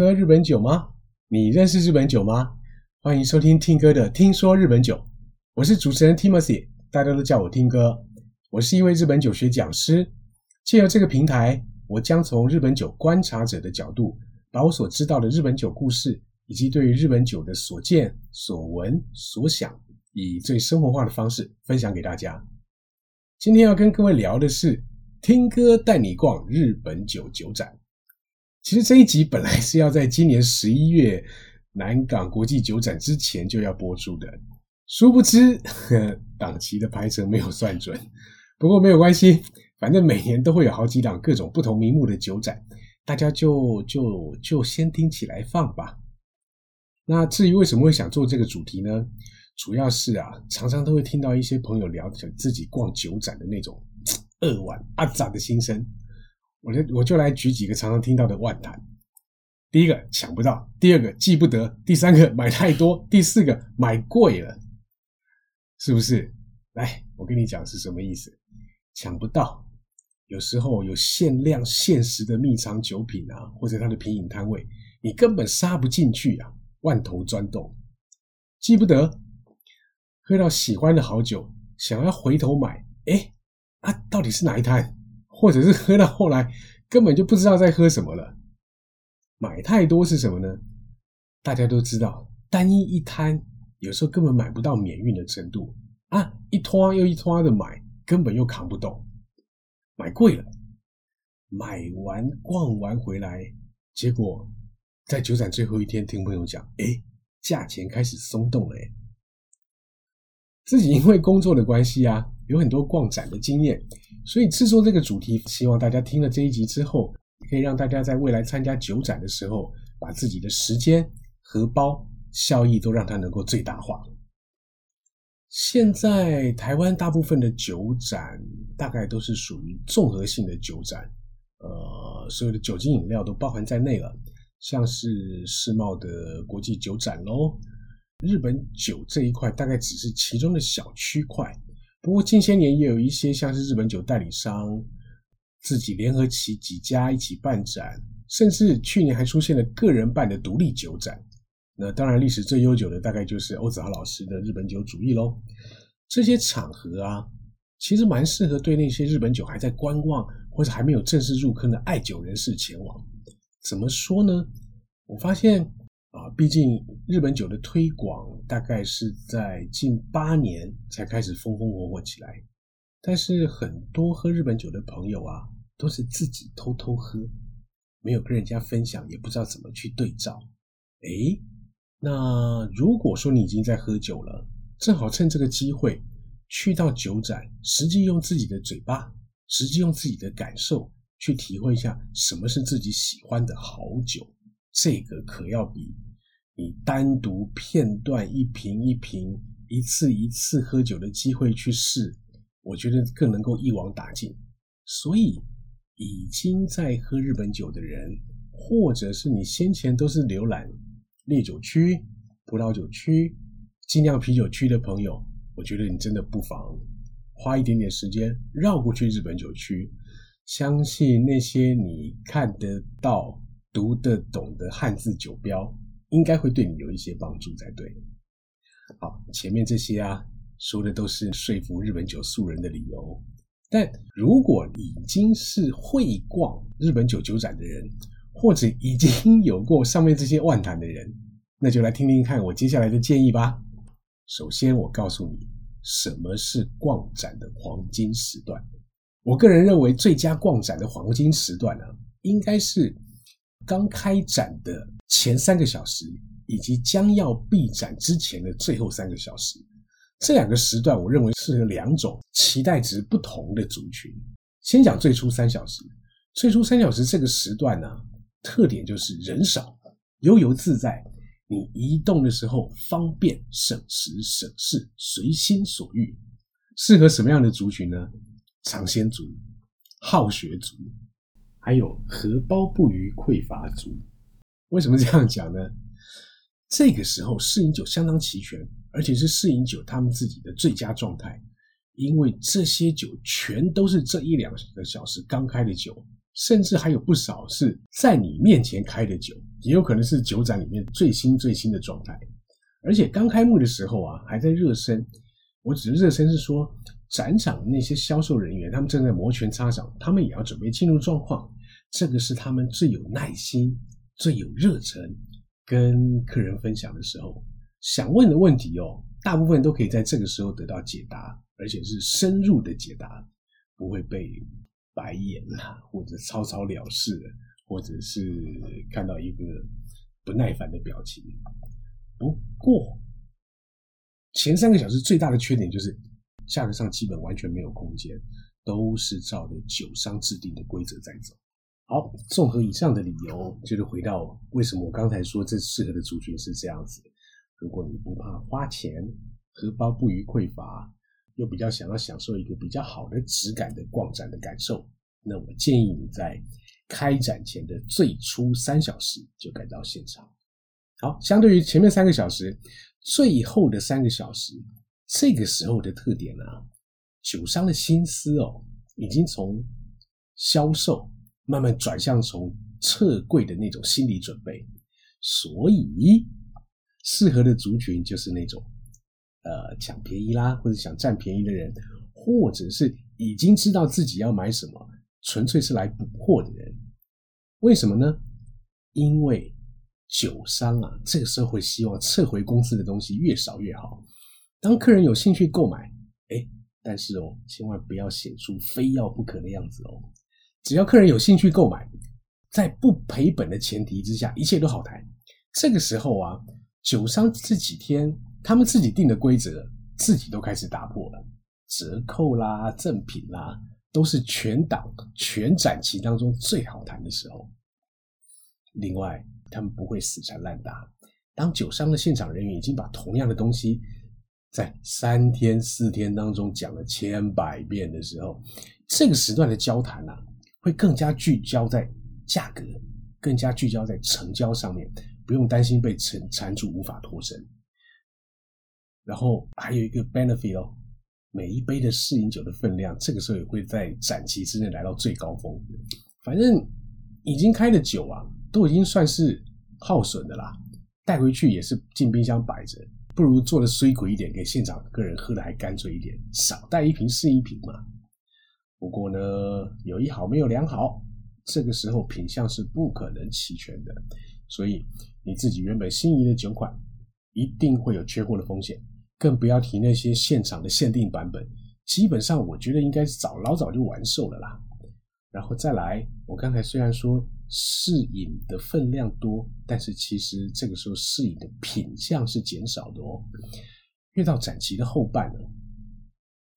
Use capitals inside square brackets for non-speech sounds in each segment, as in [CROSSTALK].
喝日本酒吗？你认识日本酒吗？欢迎收听听哥的《听说日本酒》，我是主持人 Timothy，大家都叫我听哥。我是一位日本酒学讲师，借由这个平台，我将从日本酒观察者的角度，把我所知道的日本酒故事，以及对于日本酒的所见、所闻、所想，以最生活化的方式分享给大家。今天要跟各位聊的是，听哥带你逛日本酒酒展。其实这一集本来是要在今年十一月南港国际酒展之前就要播出的，殊不知 [LAUGHS] 档期的排程没有算准。不过没有关系，反正每年都会有好几档各种不同名目的酒展，大家就就就先听起来放吧。那至于为什么会想做这个主题呢？主要是啊，常常都会听到一些朋友聊起自己逛酒展的那种扼腕阿杂的心声。我就我就来举几个常常听到的万谈。第一个抢不到，第二个记不得，第三个买太多，第四个买贵了，是不是？来，我跟你讲是什么意思？抢不到，有时候有限量、限时的秘藏酒品啊，或者它的品饮摊位，你根本杀不进去啊，万头钻洞。记不得，喝到喜欢的好酒，想要回头买，哎，啊，到底是哪一摊？或者是喝到后来根本就不知道在喝什么了，买太多是什么呢？大家都知道，单一一摊有时候根本买不到免运的程度。啊，一拖又一拖的买，根本又扛不动，买贵了，买完逛完回来，结果在酒展最后一天听朋友讲，哎，价钱开始松动了，哎，自己因为工作的关系啊，有很多逛展的经验。所以制作这个主题，希望大家听了这一集之后，可以让大家在未来参加酒展的时候，把自己的时间、荷包、效益都让它能够最大化。现在台湾大部分的酒展大概都是属于综合性的酒展，呃，所有的酒精饮料都包含在内了，像是世贸的国际酒展喽，日本酒这一块大概只是其中的小区块。不过近些年也有一些像是日本酒代理商自己联合起几家一起办展，甚至去年还出现了个人办的独立酒展。那当然历史最悠久的大概就是欧子豪老师的日本酒主义喽。这些场合啊，其实蛮适合对那些日本酒还在观望或者还没有正式入坑的爱酒人士前往。怎么说呢？我发现。啊，毕竟日本酒的推广大概是在近八年才开始风风火火起来，但是很多喝日本酒的朋友啊，都是自己偷偷喝，没有跟人家分享，也不知道怎么去对照。诶，那如果说你已经在喝酒了，正好趁这个机会去到酒展，实际用自己的嘴巴，实际用自己的感受去体会一下什么是自己喜欢的好酒。这个可要比你单独片段一瓶一瓶、一次一次喝酒的机会去试，我觉得更能够一网打尽。所以，已经在喝日本酒的人，或者是你先前都是浏览烈酒区、葡萄酒区、精酿啤酒区的朋友，我觉得你真的不妨花一点点时间绕过去日本酒区，相信那些你看得到。读得懂的汉字酒标，应该会对你有一些帮助才对。好，前面这些啊，说的都是说服日本酒素人的理由。但如果已经是会逛日本酒酒展的人，或者已经有过上面这些万谈的人，那就来听听看我接下来的建议吧。首先，我告诉你什么是逛展的黄金时段。我个人认为，最佳逛展的黄金时段呢，应该是。刚开展的前三个小时，以及将要闭展之前的最后三个小时，这两个时段，我认为是两种期待值不同的族群。先讲最初三小时，最初三小时这个时段呢，特点就是人少、悠游自在，你移动的时候方便、省时、省事、随心所欲，适合什么样的族群呢？尝鲜族、好学族。还有荷包不余匮乏足，为什么这样讲呢？这个时候试饮酒相当齐全，而且是试饮酒他们自己的最佳状态，因为这些酒全都是这一两个小时刚开的酒，甚至还有不少是在你面前开的酒，也有可能是酒展里面最新最新的状态。而且刚开幕的时候啊，还在热身。我只是热身是说，展场那些销售人员他们正在摩拳擦掌，他们也要准备进入状况。这个是他们最有耐心、最有热忱跟客人分享的时候。想问的问题哦，大部分都可以在这个时候得到解答，而且是深入的解答，不会被白眼啦，或者草草了事，或者是看到一个不耐烦的表情。不过前三个小时最大的缺点就是价格上基本完全没有空间，都是照着酒商制定的规则在走。好，综合以上的理由，就是回到为什么我刚才说这适合的族群是这样子。如果你不怕花钱，荷包不虞匮乏，又比较想要享受一个比较好的质感的逛展的感受，那我建议你在开展前的最初三小时就赶到现场。好，相对于前面三个小时，最后的三个小时，这个时候的特点呢，酒商的心思哦，已经从销售慢慢转向从撤柜的那种心理准备，所以。适合的族群就是那种，呃，抢便宜啦，或者想占便宜的人，或者是已经知道自己要买什么，纯粹是来补货的人。为什么呢？因为酒商啊，这个时候会希望撤回公司的东西越少越好。当客人有兴趣购买，哎，但是哦，千万不要显出非要不可的样子哦。只要客人有兴趣购买，在不赔本的前提之下，一切都好谈。这个时候啊。酒商这几天，他们自己定的规则，自己都开始打破了。折扣啦、赠品啦，都是全档全展期当中最好谈的时候。另外，他们不会死缠烂打。当酒商的现场人员已经把同样的东西在三天四天当中讲了千百遍的时候，这个时段的交谈啊，会更加聚焦在价格，更加聚焦在成交上面。不用担心被缠缠住无法脱身，然后还有一个 benefit 哦，每一杯的试饮酒的分量，这个时候也会在展期之内来到最高峰。反正已经开的酒啊，都已经算是耗损的啦，带回去也是进冰箱摆着，不如做的水鬼一点，给现场客人喝的还干脆一点，少带一瓶是一瓶嘛。不过呢，有一好没有两好，这个时候品相是不可能齐全的，所以。你自己原本心仪的酒款，一定会有缺货的风险，更不要提那些现场的限定版本。基本上，我觉得应该是早老早就完售了啦。然后再来，我刚才虽然说试饮的分量多，但是其实这个时候试饮的品相是减少的哦。越到展期的后半呢，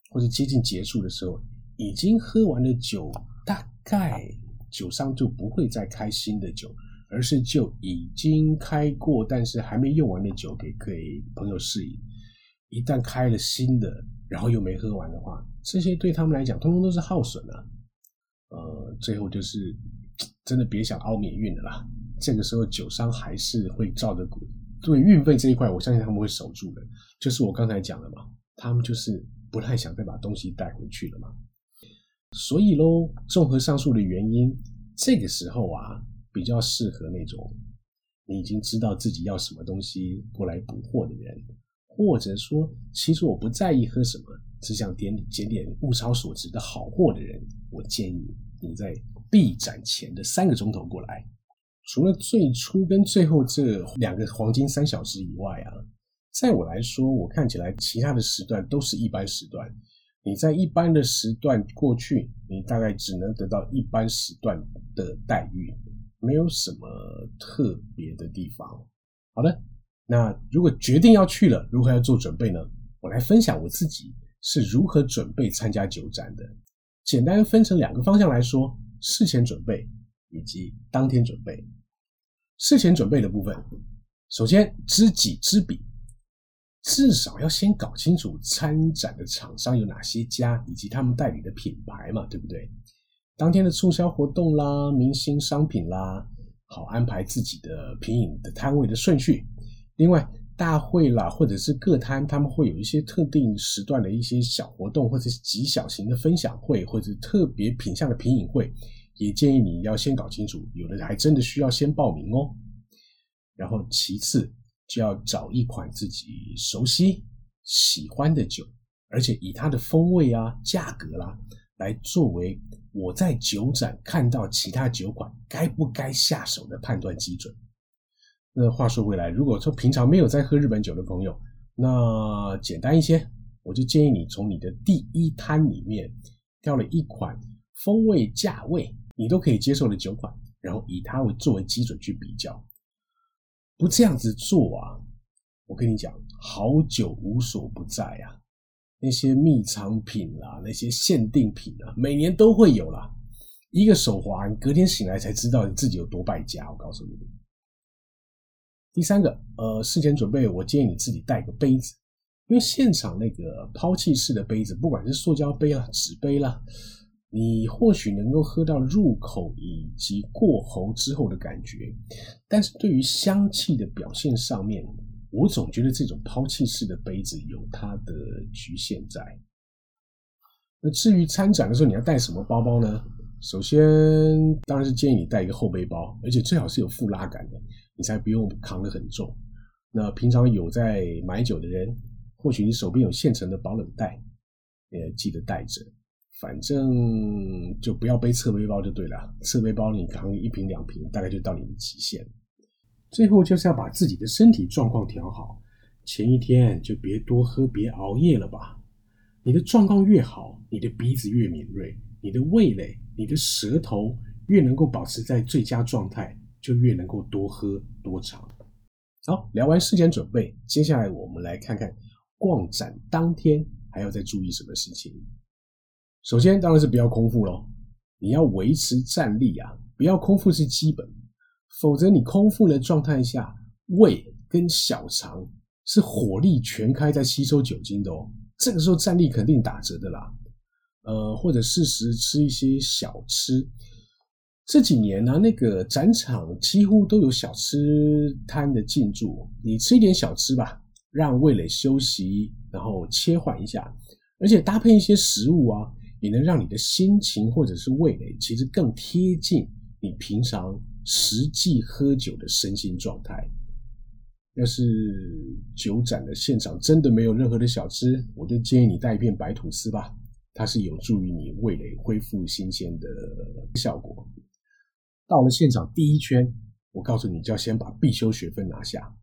或者接近结束的时候，已经喝完的酒，大概酒商就不会再开新的酒。而是就已经开过但是还没用完的酒给给朋友试饮，一旦开了新的，然后又没喝完的话，这些对他们来讲通通都是耗损啊。呃，最后就是真的别想凹免运的啦。这个时候酒商还是会照着对运费这一块，我相信他们会守住的。就是我刚才讲的嘛，他们就是不太想再把东西带回去了嘛。所以喽，综合上述的原因，这个时候啊。比较适合那种你已经知道自己要什么东西过来补货的人，或者说其实我不在意喝什么，只想点捡点物超所值的好货的人，我建议你在闭展前的三个钟头过来。除了最初跟最后这两个黄金三小时以外啊，在我来说，我看起来其他的时段都是一般时段。你在一般的时段过去，你大概只能得到一般时段的待遇。没有什么特别的地方。好的，那如果决定要去了，如何要做准备呢？我来分享我自己是如何准备参加酒展的。简单分成两个方向来说：事前准备以及当天准备。事前准备的部分，首先知己知彼，至少要先搞清楚参展的厂商有哪些家，以及他们代理的品牌嘛，对不对？当天的促销活动啦，明星商品啦，好安排自己的品饮的摊位的顺序。另外，大会啦，或者是各摊，他们会有一些特定时段的一些小活动，或者是极小型的分享会，或者特别品相的品饮会，也建议你要先搞清楚。有的还真的需要先报名哦。然后其次就要找一款自己熟悉、喜欢的酒，而且以它的风味啊、价格啦，来作为我在酒展看到其他酒款该不该下手的判断基准。那话说回来，如果说平常没有在喝日本酒的朋友，那简单一些，我就建议你从你的第一摊里面挑了一款风味、价位你都可以接受的酒款，然后以它为作为基准去比较。不这样子做啊，我跟你讲，好酒无所不在啊，那些秘藏品啦，那些限定品啊，每年都会有啦。一个手滑，隔天醒来才知道你自己有多败家。我告诉你。第三个，呃，事前准备，我建议你自己带个杯子，因为现场那个抛弃式的杯子，不管是塑胶杯啦、纸杯啦，你或许能够喝到入口以及过喉之后的感觉，但是对于香气的表现上面，我总觉得这种抛弃式的杯子有它的局限在。那至于参展的时候你要带什么包包呢？首先当然是建议你带一个后背包，而且最好是有负拉杆的。你才不用扛得很重。那平常有在买酒的人，或许你手边有现成的保冷袋，也记得带着。反正就不要背侧背包就对了。侧背包你扛一瓶两瓶，大概就到你的极限。最后就是要把自己的身体状况调好。前一天就别多喝，别熬夜了吧。你的状况越好，你的鼻子越敏锐，你的味蕾、你的舌头越能够保持在最佳状态。就越能够多喝多尝。好，聊完事前准备，接下来我们来看看逛展当天还要再注意什么事情。首先当然是不要空腹喽，你要维持站立啊，不要空腹是基本，否则你空腹的状态下，胃跟小肠是火力全开在吸收酒精的哦，这个时候站立肯定打折的啦。呃，或者适时吃一些小吃。这几年呢，那个展场几乎都有小吃摊的进驻，你吃一点小吃吧，让味蕾休息，然后切换一下，而且搭配一些食物啊，也能让你的心情或者是味蕾其实更贴近你平常实际喝酒的身心状态。要是酒展的现场真的没有任何的小吃，我就建议你带一片白吐司吧，它是有助于你味蕾恢复新鲜的效果。到了现场第一圈，我告诉你就要先把必修学分拿下。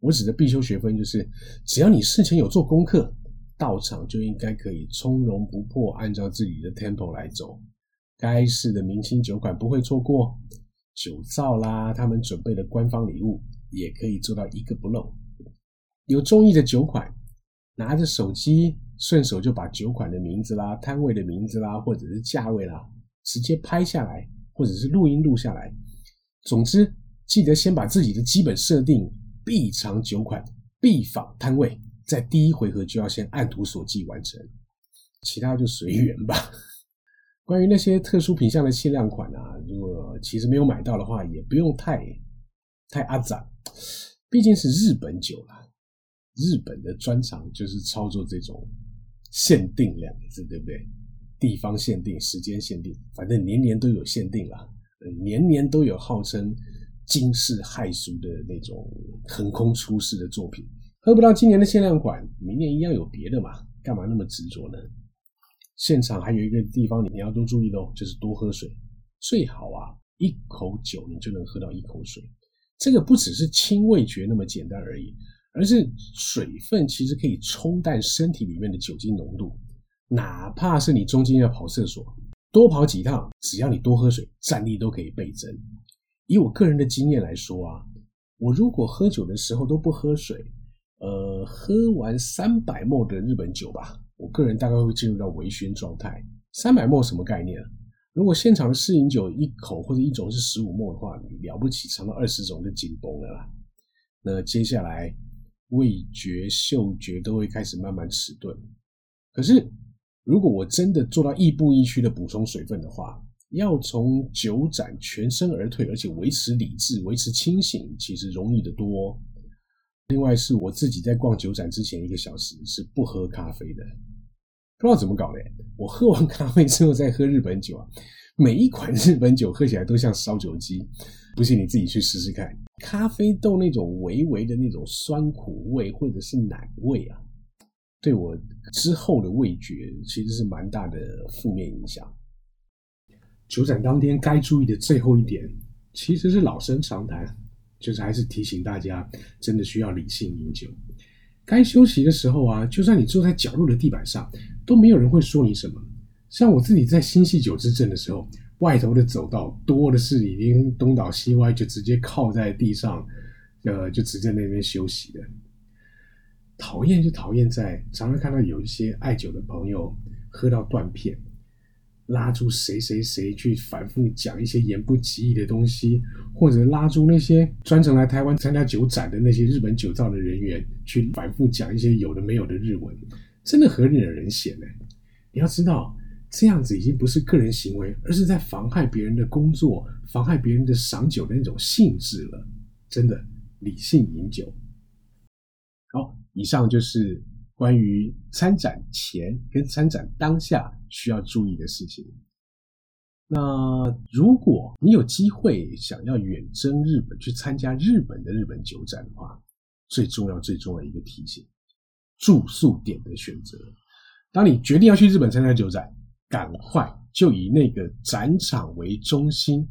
我指的必修学分就是，只要你事前有做功课，到场就应该可以从容不迫，按照自己的 tempo 来走。该市的明星酒款不会错过，酒造啦，他们准备的官方礼物也可以做到一个不漏。有中意的酒款，拿着手机顺手就把酒款的名字啦、摊位的名字啦，或者是价位啦，直接拍下来。或者是录音录下来，总之记得先把自己的基本设定必尝酒款、必访摊位，在第一回合就要先按图索骥完成，其他就随缘吧。[LAUGHS] 关于那些特殊品相的限量款啊，如果其实没有买到的话，也不用太太阿展，毕竟是日本酒啦，日本的专长就是操作这种限定两个字，对不对？地方限定、时间限定，反正年年都有限定啦，年年都有号称惊世骇俗的那种横空出世的作品。喝不到今年的限量款，明年一样有别的嘛？干嘛那么执着呢？现场还有一个地方你要多注意的哦，就是多喝水，最好啊，一口酒你就能喝到一口水。这个不只是清味觉那么简单而已，而是水分其实可以冲淡身体里面的酒精浓度。哪怕是你中间要跑厕所，多跑几趟，只要你多喝水，战力都可以倍增。以我个人的经验来说啊，我如果喝酒的时候都不喝水，呃，喝完三百沫的日本酒吧，我个人大概会进入到微醺状态。三百沫什么概念啊？如果现场的试饮酒一口或者一种是十五沫的话，你了不起尝到二十种就紧绷了啦。那接下来味觉、嗅觉都会开始慢慢迟钝，可是。如果我真的做到亦步亦趋的补充水分的话，要从酒展全身而退，而且维持理智、维持清醒，其实容易得多。另外是我自己在逛酒展之前一个小时是不喝咖啡的，不知道怎么搞的，我喝完咖啡之后再喝日本酒啊，每一款日本酒喝起来都像烧酒鸡。不信你自己去试试看，咖啡豆那种微微的那种酸苦味或者是奶味啊，对我之后的味觉其实是蛮大的负面影响。酒展当天该注意的最后一点，其实是老生常谈，就是还是提醒大家，真的需要理性饮酒。该休息的时候啊，就算你坐在角落的地板上，都没有人会说你什么。像我自己在新系酒之镇的时候，外头的走道多的是已经东倒西歪，就直接靠在地上，呃，就直接那边休息的。讨厌就讨厌在常常看到有一些爱酒的朋友喝到断片。拉住谁谁谁去反复讲一些言不及义的东西，或者拉住那些专程来台湾参加酒展的那些日本酒造的人员去反复讲一些有的没有的日文，真的很惹人嫌呢。你要知道，这样子已经不是个人行为，而是在妨害别人的工作，妨害别人的赏酒的那种性质了。真的，理性饮酒。以上就是。关于参展前跟参展当下需要注意的事情。那如果你有机会想要远征日本去参加日本的日本酒展的话，最重要最重要的一个提醒：住宿点的选择。当你决定要去日本参加酒展，赶快就以那个展场为中心，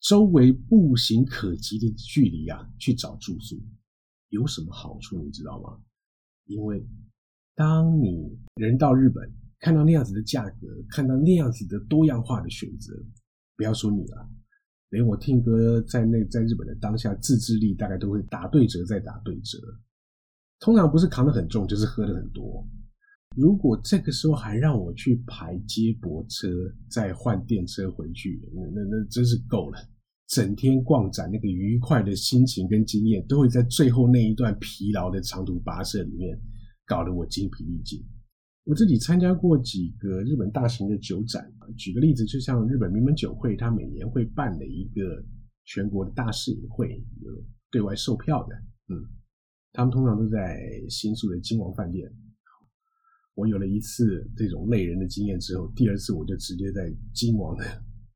周围步行可及的距离啊去找住宿。有什么好处你知道吗？因为，当你人到日本，看到那样子的价格，看到那样子的多样化的选择，不要说你了，连我听歌在那在日本的当下，自制力大概都会打对折再打对折。通常不是扛得很重，就是喝的很多。如果这个时候还让我去排接驳车，再换电车回去，那那那真是够了。整天逛展那个愉快的心情跟经验，都会在最后那一段疲劳的长途跋涉里面，搞得我精疲力尽。我自己参加过几个日本大型的酒展，举个例子，就像日本名门酒会，它每年会办的一个全国的大市饮会，有对外售票的，嗯，他们通常都在新宿的金王饭店。我有了一次这种累人的经验之后，第二次我就直接在金王的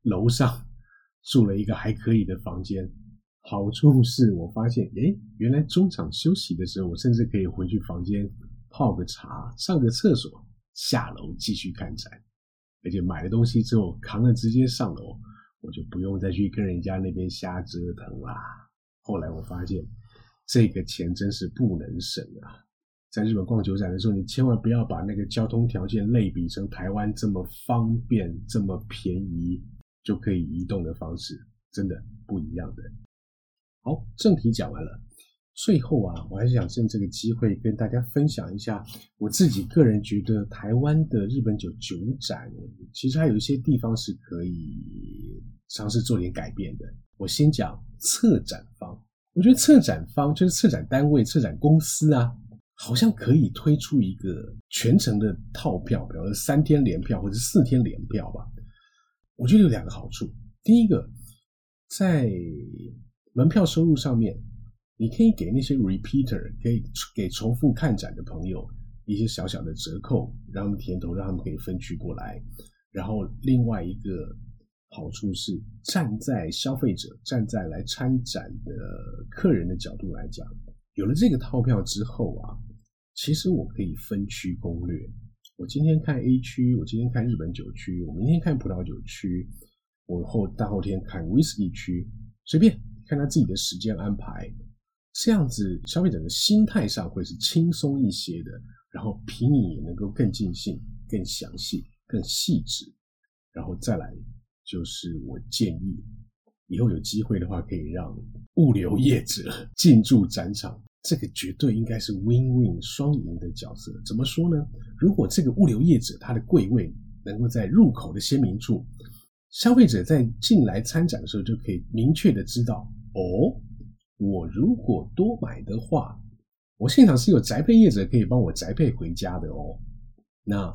楼上。住了一个还可以的房间，好处是我发现，哎，原来中场休息的时候，我甚至可以回去房间泡个茶、上个厕所，下楼继续看展。而且买了东西之后，扛着直接上楼，我就不用再去跟人家那边瞎折腾啦。后来我发现，这个钱真是不能省啊！在日本逛酒展的时候，你千万不要把那个交通条件类比成台湾这么方便、这么便宜。就可以移动的方式，真的不一样的。好，正题讲完了，最后啊，我还是想趁这个机会跟大家分享一下，我自己个人觉得台湾的日本酒酒展，其实还有一些地方是可以尝试做点改变的。我先讲策展方，我觉得策展方就是策展单位、策展公司啊，好像可以推出一个全程的套票，比如说三天连票或者四天连票吧。我觉得有两个好处。第一个，在门票收入上面，你可以给那些 repeater，可以给重复看展的朋友一些小小的折扣，让他们甜头，让他们可以分区过来。然后另外一个好处是，站在消费者、站在来参展的客人的角度来讲，有了这个套票之后啊，其实我可以分区攻略。我今天看 A 区，我今天看日本酒区，我明天看葡萄酒区，我后大后天看威士忌区，随便看他自己的时间安排，这样子消费者的心态上会是轻松一些的，然后品饮也能够更尽兴、更详细、更细致，然后再来就是我建议，以后有机会的话，可以让物流业者 [LAUGHS] 进驻展场。这个绝对应该是 win-win 双赢的角色。怎么说呢？如果这个物流业者他的柜位能够在入口的鲜明处，消费者在进来参展的时候就可以明确的知道，哦，我如果多买的话，我现场是有宅配业者可以帮我宅配回家的哦。那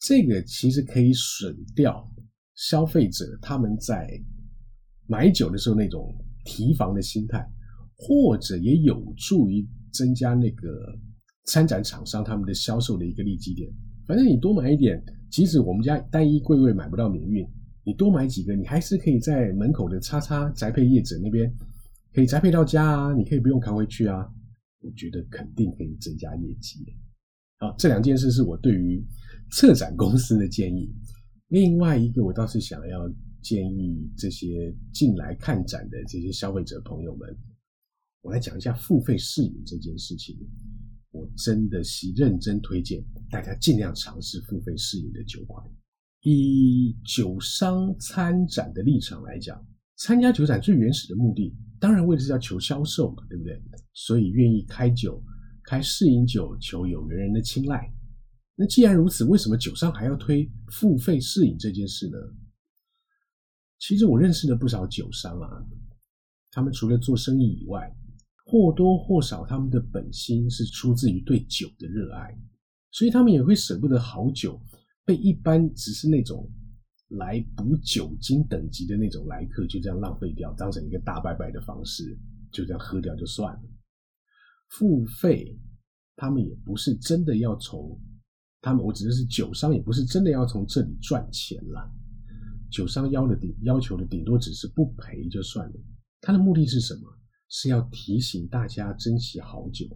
这个其实可以省掉消费者他们在买酒的时候那种提防的心态。或者也有助于增加那个参展厂商他们的销售的一个利基点。反正你多买一点，即使我们家单一柜位买不到免运，你多买几个，你还是可以在门口的叉叉宅配业者那边可以宅配到家啊，你可以不用扛回去啊。我觉得肯定可以增加业绩。好，这两件事是我对于策展公司的建议。另外一个，我倒是想要建议这些进来看展的这些消费者朋友们，我来讲一下付费试饮这件事情。我真的是认真推荐大家尽量尝试付费试饮的酒款。以酒商参展的立场来讲，参加酒展最原始的目的，当然为的是要求销售嘛，对不对？所以愿意开酒、开试饮酒，求有缘人的青睐。那既然如此，为什么酒商还要推付费试饮这件事呢？其实我认识了不少酒商啊，他们除了做生意以外，或多或少，他们的本心是出自于对酒的热爱，所以他们也会舍不得好酒被一般只是那种来补酒精等级的那种来客就这样浪费掉，当成一个大拜拜的方式，就这样喝掉就算了。付费，他们也不是真的要从他们，我指的是酒商，也不是真的要从这里赚钱了。酒商要的顶要求的顶多只是不赔就算了，他的目的是什么？是要提醒大家珍惜好酒，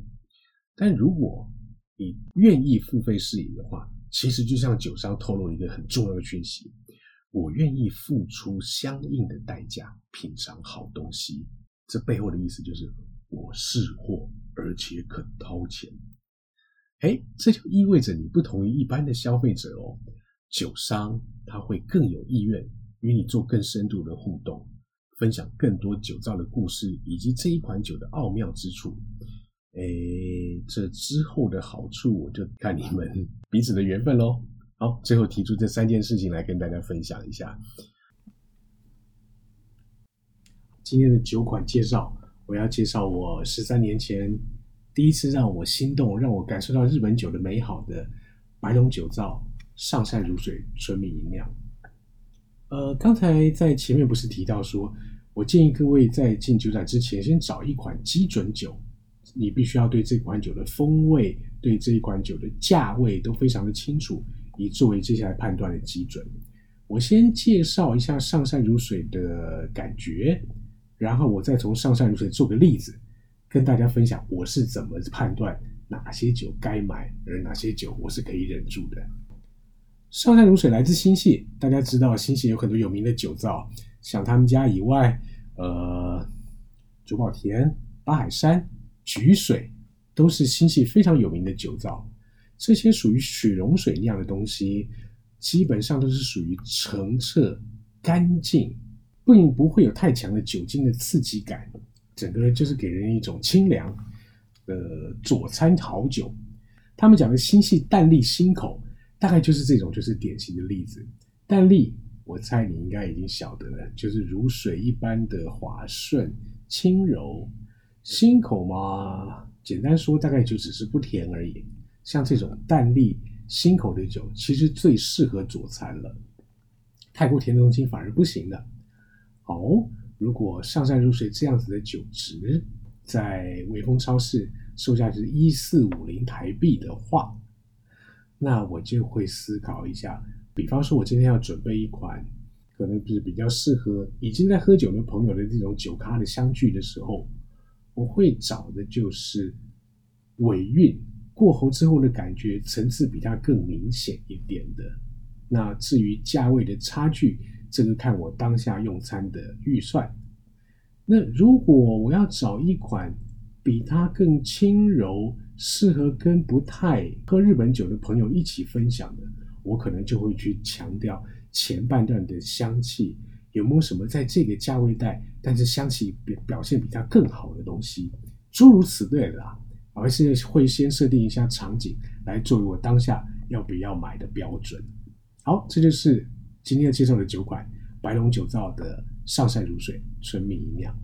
但如果你愿意付费试饮的话，其实就像酒商透露一个很重要的讯息：我愿意付出相应的代价品尝好东西。这背后的意思就是我是货，而且肯掏钱。哎，这就意味着你不同于一般的消费者哦，酒商他会更有意愿与你做更深度的互动。分享更多酒造的故事，以及这一款酒的奥妙之处。哎，这之后的好处，我就看你们彼此的缘分喽。好，最后提出这三件事情来跟大家分享一下。今天的酒款介绍，我要介绍我十三年前第一次让我心动、让我感受到日本酒的美好的白龙酒造上善如水纯米吟酿。呃，刚才在前面不是提到说，我建议各位在进酒展之前，先找一款基准酒，你必须要对这款酒的风味、对这一款酒的价位都非常的清楚，以作为接下来判断的基准。我先介绍一下上善如水的感觉，然后我再从上善如水做个例子，跟大家分享我是怎么判断哪些酒该买，而哪些酒我是可以忍住的。上善如水来自新泻，大家知道新泻有很多有名的酒造，像他们家以外，呃，九宝田、八海山、菊水都是新系非常有名的酒造。这些属于水溶水酿的东西，基本上都是属于澄澈、干净，并不会有太强的酒精的刺激感，整个就是给人一种清凉的佐餐好酒。他们讲的新系淡丽新口。大概就是这种，就是典型的例子。淡丽，我猜你应该已经晓得了，就是如水一般的滑顺、轻柔。新口嘛，简单说，大概就只是不甜而已。像这种淡丽新口的酒，其实最适合佐餐了。太过甜的东西反而不行的。好，如果上善如水这样子的酒值，在威风超市售价是一四五零台币的话。那我就会思考一下，比方说，我今天要准备一款可能就是比较适合已经在喝酒的朋友的这种酒咖的相聚的时候，我会找的就是尾韵过喉之后的感觉层次比它更明显一点的。那至于价位的差距，这个看我当下用餐的预算。那如果我要找一款比它更轻柔，适合跟不太喝日本酒的朋友一起分享的，我可能就会去强调前半段的香气有没有什么在这个价位带，但是香气表表现比它更好的东西，诸如此类的啊，而是会先设定一下场景来作为我当下要不要买的标准。好，这就是今天要介绍的酒款白龙酒造的上善如水纯米吟酿。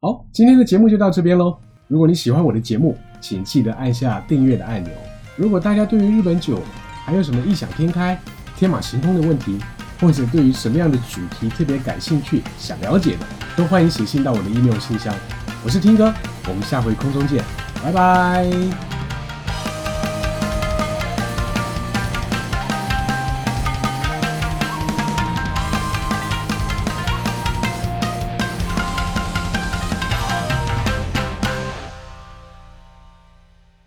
好，今天的节目就到这边喽。如果你喜欢我的节目，请记得按下订阅的按钮。如果大家对于日本酒还有什么异想天开、天马行空的问题，或者对于什么样的主题特别感兴趣、想了解的，都欢迎写信到我的 email 信箱。我是听哥，我们下回空中见，拜拜。